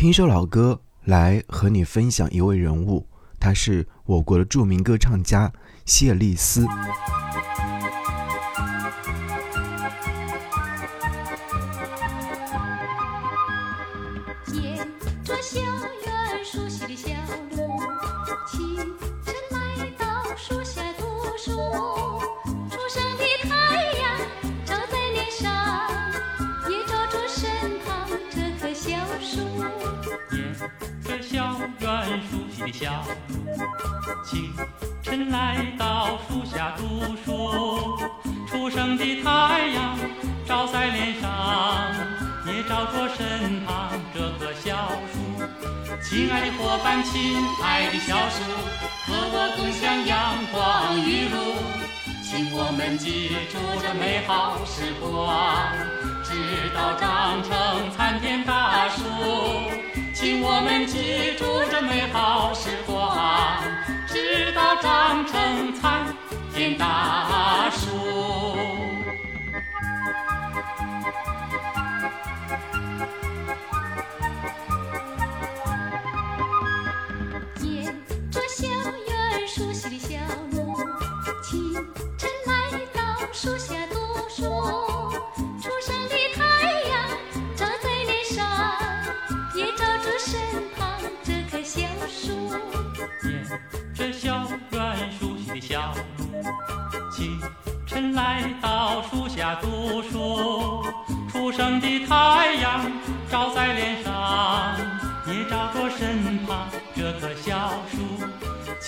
听首老歌来和你分享一位人物，他是我国的著名歌唱家谢丽斯。沿着校园熟悉的小路，清晨来到树下读书。来到树下读书，初升的太阳照在脸上，也照着身旁这棵小树。亲爱的伙伴，亲爱的小树，和我共享阳光雨露，请我们记住这美好时光，直到长成参天大树。请我们记住这美好时光，直到长成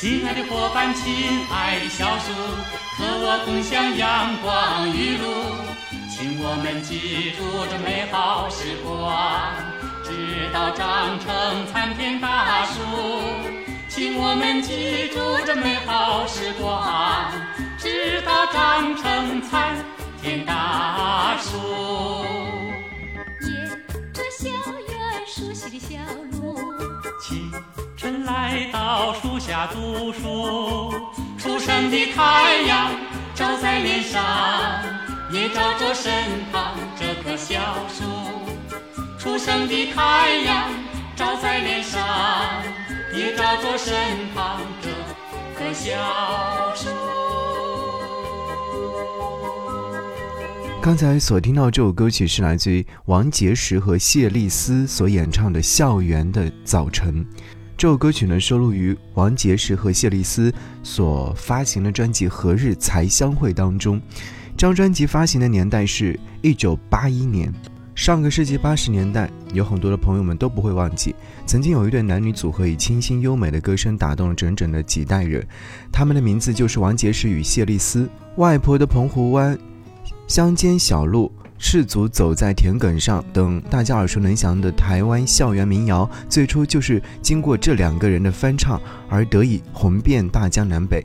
亲爱的伙伴，亲爱的小树，和我共享阳光雨露，请我们记住这美好时光，直到长成参天大树。请我们记住这美好时光。直到长成参天大树，树下读书。初升的太阳照在脸上，也照着身旁这棵小树。初升的太阳照在脸上，也照着身旁这棵小树。刚才所听到这首歌曲是来自于王杰石和谢丽斯所演唱的《校园的早晨》。这首歌曲呢收录于王杰石和谢丽斯所发行的专辑《何日才相会》当中。这张专辑发行的年代是一九八一年，上个世纪八十年代，有很多的朋友们都不会忘记，曾经有一对男女组合以清新优美的歌声打动了整整的几代人。他们的名字就是王杰石与谢丽斯。外婆的澎湖湾。乡间小路，赤足走在田埂上等大家耳熟能详的台湾校园民谣，最初就是经过这两个人的翻唱而得以红遍大江南北。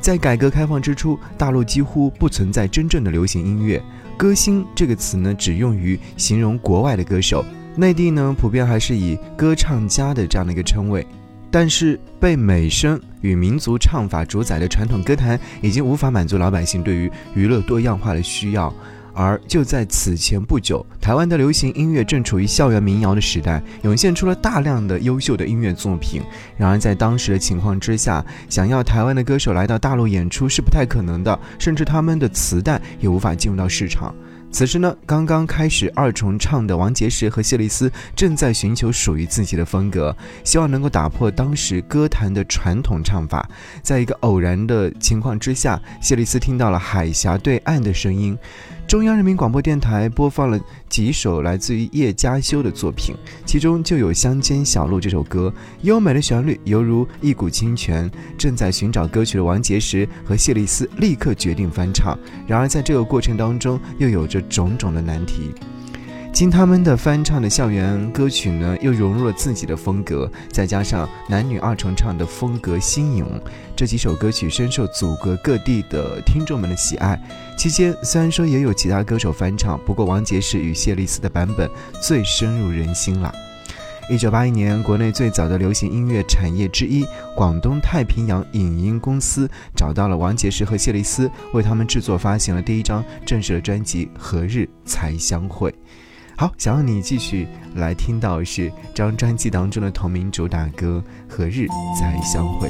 在改革开放之初，大陆几乎不存在真正的流行音乐，歌星这个词呢只用于形容国外的歌手，内地呢普遍还是以歌唱家的这样的一个称谓。但是被美声与民族唱法主宰的传统歌坛，已经无法满足老百姓对于娱乐多样化的需要。而就在此前不久，台湾的流行音乐正处于校园民谣的时代，涌现出了大量的优秀的音乐作品。然而在当时的情况之下，想要台湾的歌手来到大陆演出是不太可能的，甚至他们的磁带也无法进入到市场。此时呢，刚刚开始二重唱的王杰石和谢丽斯正在寻求属于自己的风格，希望能够打破当时歌坛的传统唱法。在一个偶然的情况之下，谢丽斯听到了海峡对岸的声音。中央人民广播电台播放了几首来自于叶嘉修的作品，其中就有《乡间小路》这首歌，优美的旋律犹如一股清泉。正在寻找歌曲的王杰时和谢丽斯立刻决定翻唱，然而在这个过程当中又有着种种的难题。经他们的翻唱的校园歌曲呢，又融入了自己的风格，再加上男女二重唱的风格新颖，这几首歌曲深受祖国各地的听众们的喜爱。期间虽然说也有其他歌手翻唱，不过王杰是与谢丽斯的版本最深入人心了。一九八一年，国内最早的流行音乐产业之一——广东太平洋影音公司找到了王杰石和谢丽斯，为他们制作发行了第一张正式的专辑《何日才相会》。好，想要你继续来听到是这张专辑当中的同名主打歌《何日再相会》。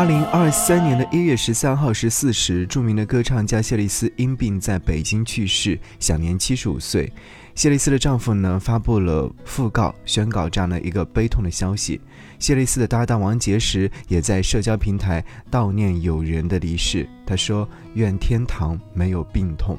二零二三年的一月十三号十四时，著名的歌唱家谢丽斯因病在北京去世，享年七十五岁。谢丽斯的丈夫呢发布了讣告，宣告这样的一个悲痛的消息。谢丽斯的搭档王杰时也在社交平台悼念友人的离世。他说：“愿天堂没有病痛。”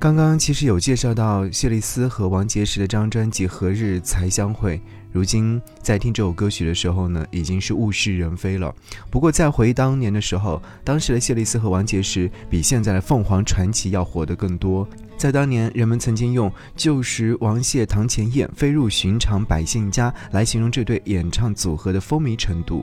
刚刚其实有介绍到谢丽斯和王杰石的这张专辑《何日才相会》。如今在听这首歌曲的时候呢，已经是物是人非了。不过在回忆当年的时候，当时的谢丽斯和王杰石比现在的凤凰传奇要火得更多。在当年，人们曾经用“旧时王谢堂前燕，飞入寻常百姓家”来形容这对演唱组合的风靡程度。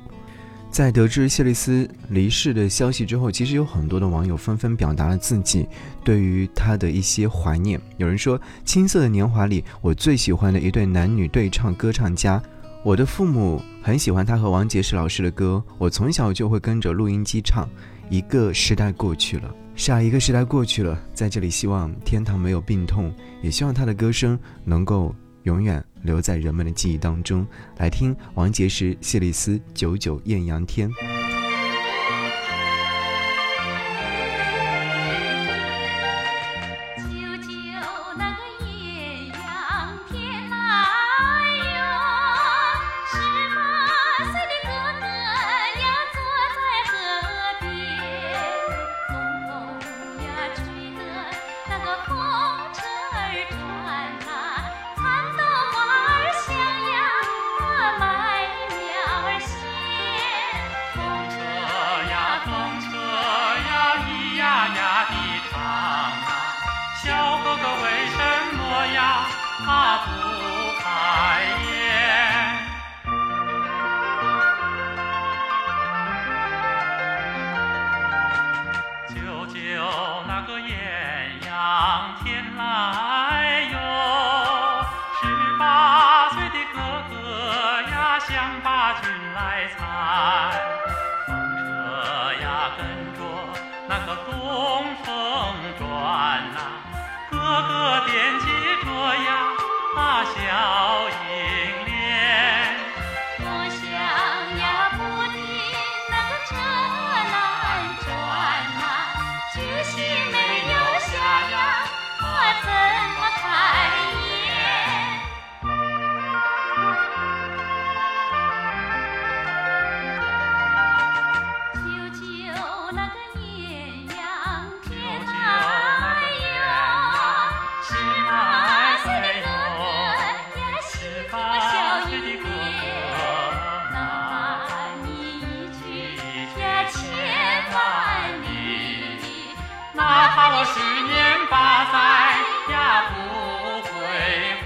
在得知谢丽斯离世的消息之后，其实有很多的网友纷纷表达了自己对于她的一些怀念。有人说，《青涩的年华》里我最喜欢的一对男女对唱歌唱家，我的父母很喜欢他和王杰石老师的歌，我从小就会跟着录音机唱。一个时代过去了，下一个时代过去了，在这里希望天堂没有病痛，也希望他的歌声能够永远。留在人们的记忆当中，来听王杰时、谢丽斯《九九艳阳天》。哥哥为什么呀他不开眼九九那个艳阳天来哟十八岁的哥哥呀想把军来参我十年八载呀不归还。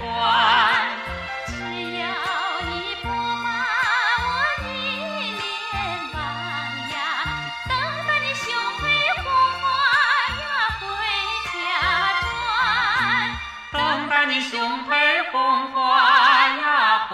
只要你不把我依恋忘呀，等待你兄妹红花呀回家转。等待你兄配红花呀回